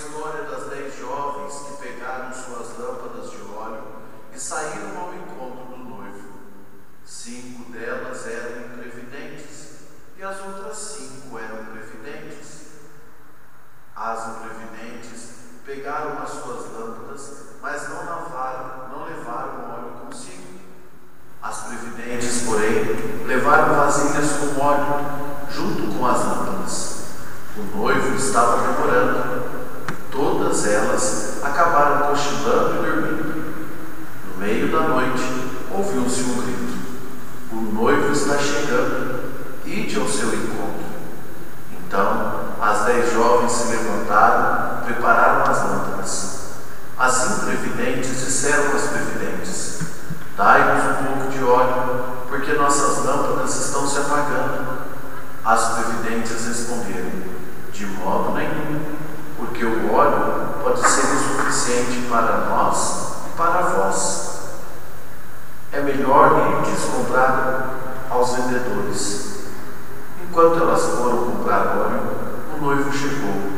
história das dez jovens que pegaram suas lâmpadas de óleo e saíram ao encontro do noivo. Cinco delas eram imprevidentes e as outras cinco eram previdentes. As imprevidentes pegaram as suas lâmpadas, mas não lavaram, não levaram óleo consigo. As previdentes, porém, levaram vasilhas com óleo, junto com as lâmpadas. O noivo estava demorando. Elas acabaram cochilando e dormindo. No meio da noite, ouviu-se um grito: O noivo está chegando, ide ao seu encontro. Então, as dez jovens se levantaram, prepararam as lâmpadas. As imprevidentes disseram às previdentes: Dai-nos um pouco de óleo, porque nossas lâmpadas estão se apagando. As previdentes responderam: De modo nenhum, porque o óleo pode ser o suficiente para nós e para vós. É melhor ir comprar aos vendedores. Enquanto elas foram comprar óleo, o noivo chegou.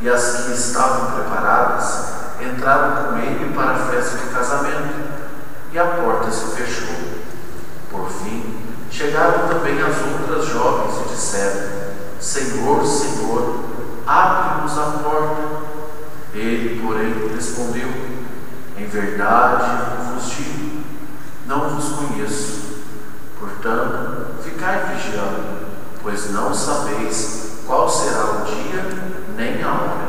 E as que estavam preparadas entraram com ele para a festa de casamento e a porta se fechou. Por fim, chegaram também as outras jovens e disseram: Senhor, Senhor, abre-nos a porta. Ele, porém, respondeu: Em verdade vos digo, não vos conheço. Portanto, ficai vigiando, pois não sabeis qual será o dia nem a hora.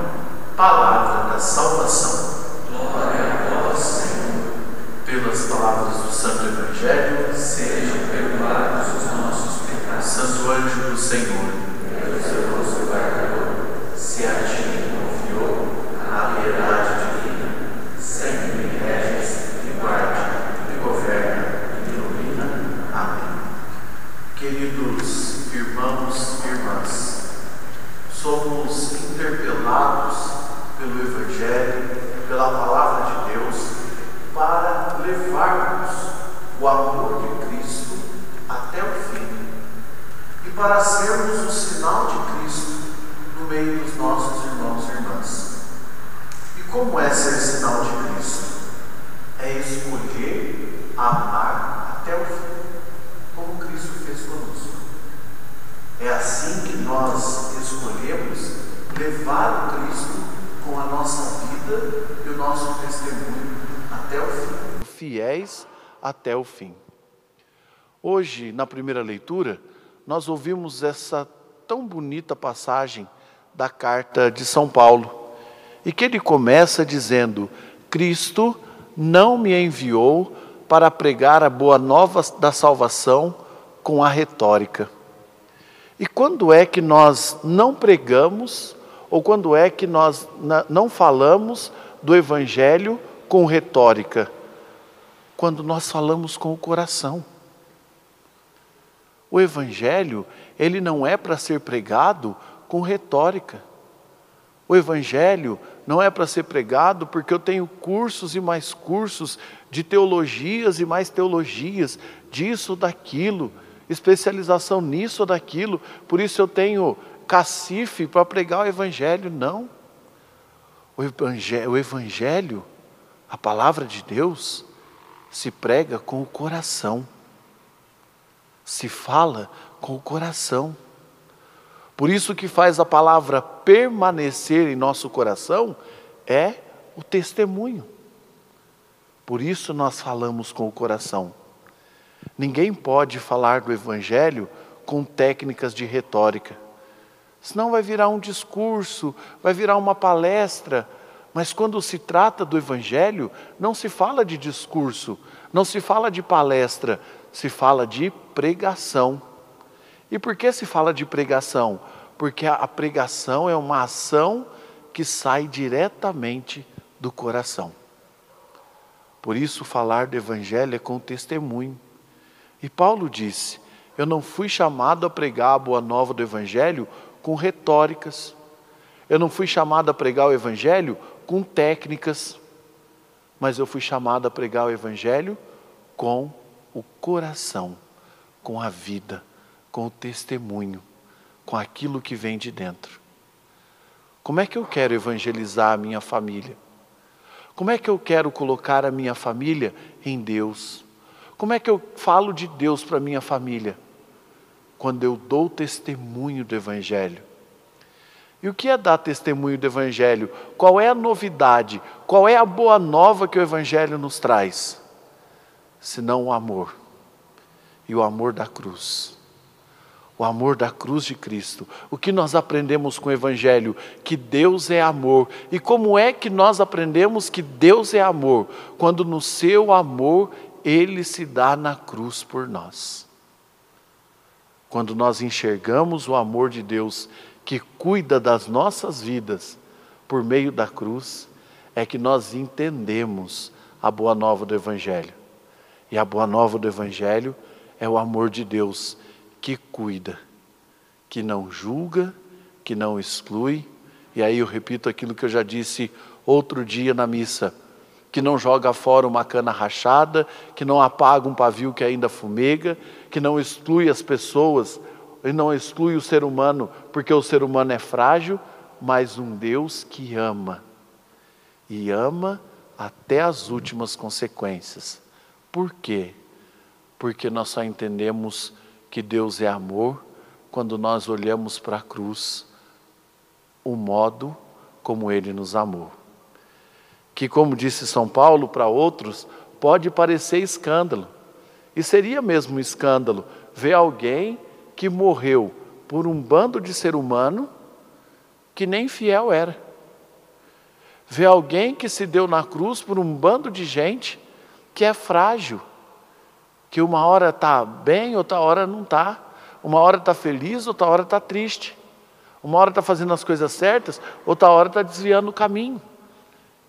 Palavra da salvação. Glória a vós, Senhor. Pelas palavras do Santo Evangelho, Sejam perdoados os nossos pecados. Santo anjo do Senhor, Pelo zeloso guardador, se a ti confiou a piedade divina, sempre me reges, me guarde, me governa e me ilumina. Amém. Queridos irmãos e irmãs, somos interpelados pelo Evangelho, pela palavra de Deus, para levarmos o amor de Cristo até o fim e para o sinal de Cristo no meio dos nossos irmãos e irmãs. E como é ser sinal de Cristo? É escolher amar até o fim, como Cristo fez conosco. É assim que nós escolhemos levar o Cristo com a nossa vida e o nosso testemunho até o fim. Fiéis até o fim. Hoje, na primeira leitura, nós ouvimos essa tão bonita passagem da carta de São Paulo, e que ele começa dizendo: Cristo não me enviou para pregar a boa nova da salvação com a retórica. E quando é que nós não pregamos, ou quando é que nós não falamos do Evangelho com retórica? Quando nós falamos com o coração. O Evangelho, ele não é para ser pregado com retórica. O Evangelho não é para ser pregado porque eu tenho cursos e mais cursos de teologias e mais teologias, disso, daquilo, especialização nisso ou daquilo, por isso eu tenho cacife para pregar o Evangelho. Não. O evangelho, o evangelho, a palavra de Deus, se prega com o coração, se fala com o coração. Por isso que faz a palavra permanecer em nosso coração é o testemunho. Por isso nós falamos com o coração. Ninguém pode falar do evangelho com técnicas de retórica. Senão vai virar um discurso, vai virar uma palestra. Mas quando se trata do Evangelho, não se fala de discurso, não se fala de palestra, se fala de pregação. E por que se fala de pregação? Porque a pregação é uma ação que sai diretamente do coração. Por isso, falar do Evangelho é com testemunho. E Paulo disse: Eu não fui chamado a pregar a boa nova do Evangelho com retóricas. Eu não fui chamado a pregar o Evangelho com técnicas, mas eu fui chamado a pregar o Evangelho com o coração, com a vida, com o testemunho, com aquilo que vem de dentro. Como é que eu quero evangelizar a minha família? Como é que eu quero colocar a minha família em Deus? Como é que eu falo de Deus para a minha família? Quando eu dou testemunho do Evangelho. E o que é dar testemunho do Evangelho? Qual é a novidade? Qual é a boa nova que o Evangelho nos traz? Senão o amor. E o amor da cruz. O amor da cruz de Cristo. O que nós aprendemos com o Evangelho? Que Deus é amor. E como é que nós aprendemos que Deus é amor? Quando no seu amor ele se dá na cruz por nós. Quando nós enxergamos o amor de Deus que cuida das nossas vidas por meio da cruz, é que nós entendemos a boa nova do Evangelho. E a boa nova do Evangelho é o amor de Deus que cuida, que não julga, que não exclui. E aí eu repito aquilo que eu já disse outro dia na missa: que não joga fora uma cana rachada, que não apaga um pavio que ainda fumega, que não exclui as pessoas e não exclui o ser humano, porque o ser humano é frágil, mas um Deus que ama. E ama até as últimas consequências. Por quê? Porque nós só entendemos que Deus é amor quando nós olhamos para a cruz, o modo como Ele nos amou. Que, como disse São Paulo para outros, pode parecer escândalo. E seria mesmo um escândalo ver alguém que morreu por um bando de ser humano que nem fiel era. Ver alguém que se deu na cruz por um bando de gente que é frágil, que uma hora está bem, outra hora não está. Uma hora está feliz, outra hora está triste. Uma hora está fazendo as coisas certas, outra hora está desviando o caminho.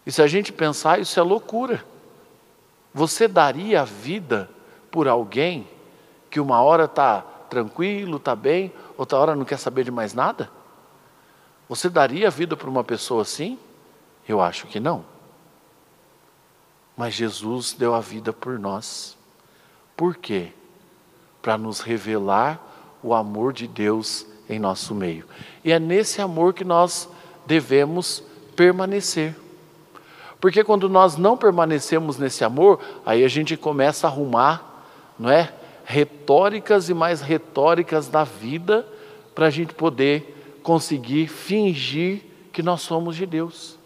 E se a gente pensar, isso é loucura. Você daria a vida por alguém que uma hora está tranquilo, está bem, outra hora não quer saber de mais nada? Você daria a vida para uma pessoa assim? Eu acho que não. Mas Jesus deu a vida por nós. Por quê? Para nos revelar o amor de Deus em nosso meio. E é nesse amor que nós devemos permanecer. Porque quando nós não permanecemos nesse amor, aí a gente começa a arrumar, não é? Retóricas e mais retóricas da vida para a gente poder conseguir fingir que nós somos de Deus,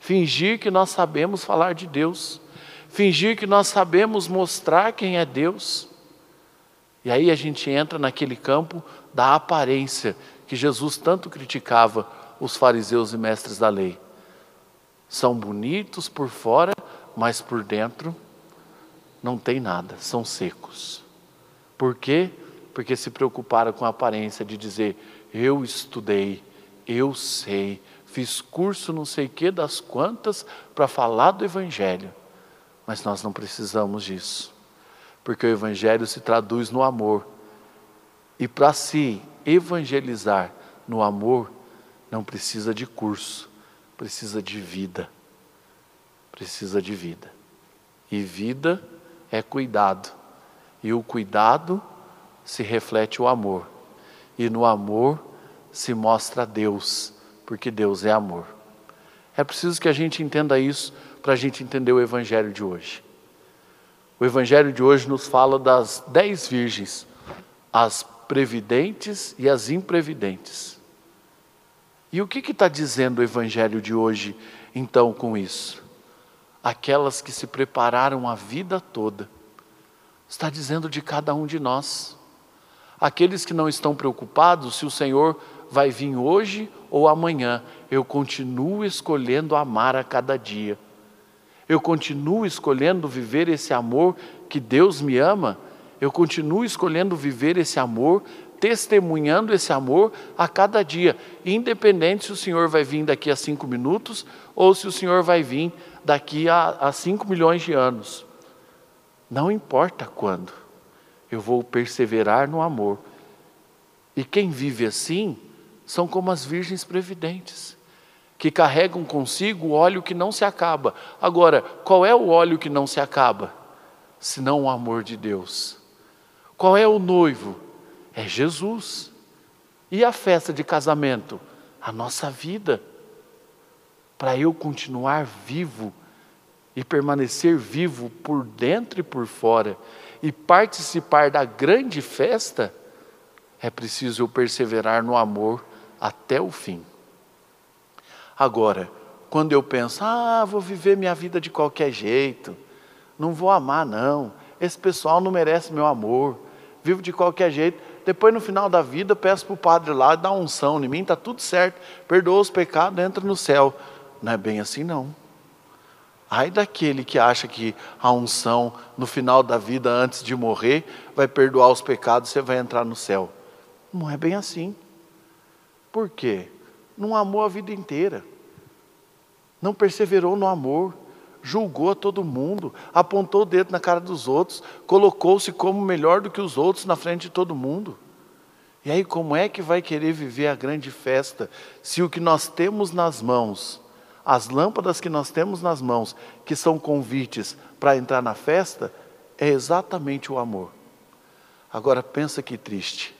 fingir que nós sabemos falar de Deus, fingir que nós sabemos mostrar quem é Deus. E aí a gente entra naquele campo da aparência que Jesus tanto criticava os fariseus e mestres da lei. São bonitos por fora, mas por dentro não tem nada, são secos. Por quê? Porque se preocuparam com a aparência de dizer: eu estudei, eu sei, fiz curso não sei que das quantas para falar do Evangelho. Mas nós não precisamos disso, porque o Evangelho se traduz no amor. E para se evangelizar no amor, não precisa de curso, precisa de vida. Precisa de vida. E vida é cuidado e o cuidado se reflete o amor. E no amor se mostra Deus, porque Deus é amor. É preciso que a gente entenda isso para a gente entender o Evangelho de hoje. O Evangelho de hoje nos fala das dez virgens, as previdentes e as imprevidentes. E o que está dizendo o Evangelho de hoje, então, com isso? Aquelas que se prepararam a vida toda está dizendo de cada um de nós. Aqueles que não estão preocupados se o Senhor vai vir hoje ou amanhã, eu continuo escolhendo amar a cada dia. Eu continuo escolhendo viver esse amor que Deus me ama. Eu continuo escolhendo viver esse amor, testemunhando esse amor a cada dia, independente se o Senhor vai vir daqui a cinco minutos ou se o Senhor vai vir daqui a, a cinco milhões de anos. Não importa quando, eu vou perseverar no amor. E quem vive assim, são como as virgens previdentes, que carregam consigo o óleo que não se acaba. Agora, qual é o óleo que não se acaba? Senão o amor de Deus. Qual é o noivo? É Jesus. E a festa de casamento? A nossa vida. Para eu continuar vivo e permanecer vivo por dentro e por fora e participar da grande festa, é preciso eu perseverar no amor até o fim. Agora, quando eu penso, ah, vou viver minha vida de qualquer jeito, não vou amar, não, esse pessoal não merece meu amor, vivo de qualquer jeito. Depois, no final da vida, peço para o padre lá dar unção em mim, está tudo certo, perdoa os pecados, entra no céu. Não é bem assim, não. Ai daquele que acha que a unção no final da vida, antes de morrer, vai perdoar os pecados, você vai entrar no céu. Não é bem assim. Por quê? Não amou a vida inteira. Não perseverou no amor. Julgou a todo mundo, apontou o dedo na cara dos outros, colocou-se como melhor do que os outros na frente de todo mundo. E aí, como é que vai querer viver a grande festa se o que nós temos nas mãos, as lâmpadas que nós temos nas mãos, que são convites para entrar na festa, é exatamente o amor? Agora pensa que triste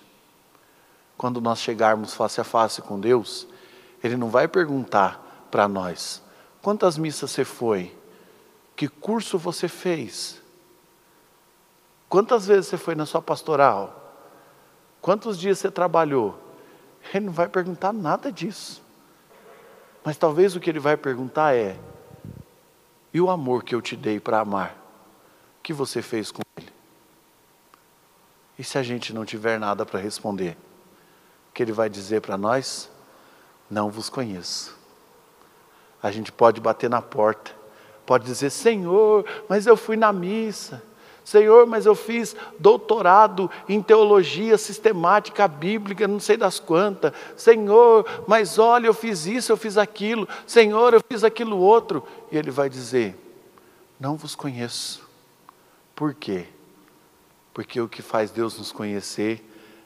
quando nós chegarmos face a face com Deus, Ele não vai perguntar para nós: quantas missas você foi? Que curso você fez? Quantas vezes você foi na sua pastoral? Quantos dias você trabalhou? Ele não vai perguntar nada disso. Mas talvez o que ele vai perguntar é: e o amor que eu te dei para amar? O que você fez com ele? E se a gente não tiver nada para responder? que ele vai dizer para nós? Não vos conheço. A gente pode bater na porta, pode dizer: Senhor, mas eu fui na missa. Senhor, mas eu fiz doutorado em teologia sistemática bíblica, não sei das quantas. Senhor, mas olha, eu fiz isso, eu fiz aquilo. Senhor, eu fiz aquilo outro. E ele vai dizer: Não vos conheço. Por quê? Porque o que faz Deus nos conhecer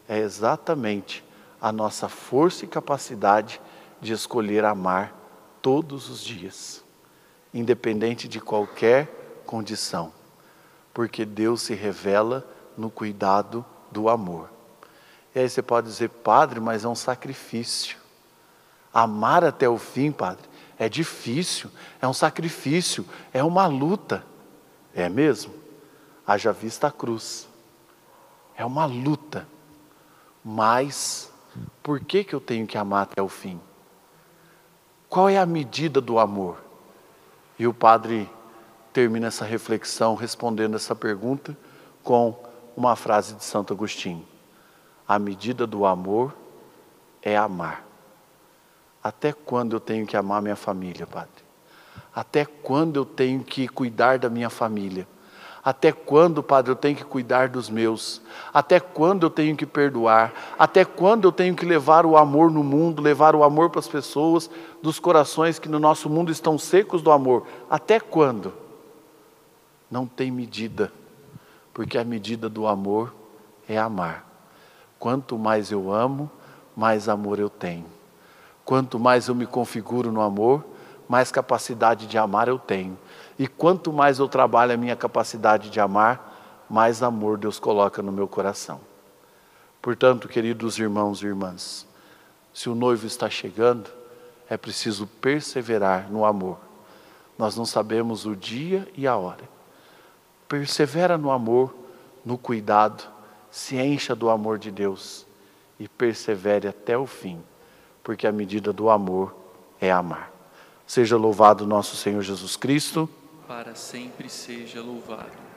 é exatamente a nossa força e capacidade de escolher amar todos os dias, independente de qualquer condição, porque Deus se revela no cuidado do amor. E aí você pode dizer, padre, mas é um sacrifício. Amar até o fim, padre, é difícil, é um sacrifício, é uma luta. É mesmo? Haja vista a cruz. É uma luta, mas por que, que eu tenho que amar até o fim? Qual é a medida do amor? E o padre termina essa reflexão respondendo essa pergunta com uma frase de Santo Agostinho: A medida do amor é amar. Até quando eu tenho que amar minha família, padre? Até quando eu tenho que cuidar da minha família? Até quando, Padre, eu tenho que cuidar dos meus? Até quando eu tenho que perdoar? Até quando eu tenho que levar o amor no mundo, levar o amor para as pessoas, dos corações que no nosso mundo estão secos do amor? Até quando? Não tem medida, porque a medida do amor é amar. Quanto mais eu amo, mais amor eu tenho. Quanto mais eu me configuro no amor, mais capacidade de amar eu tenho. E quanto mais eu trabalho a minha capacidade de amar, mais amor Deus coloca no meu coração. Portanto, queridos irmãos e irmãs, se o noivo está chegando, é preciso perseverar no amor. Nós não sabemos o dia e a hora. Persevera no amor, no cuidado, se encha do amor de Deus e persevere até o fim, porque a medida do amor é amar. Seja louvado nosso Senhor Jesus Cristo para sempre seja louvado.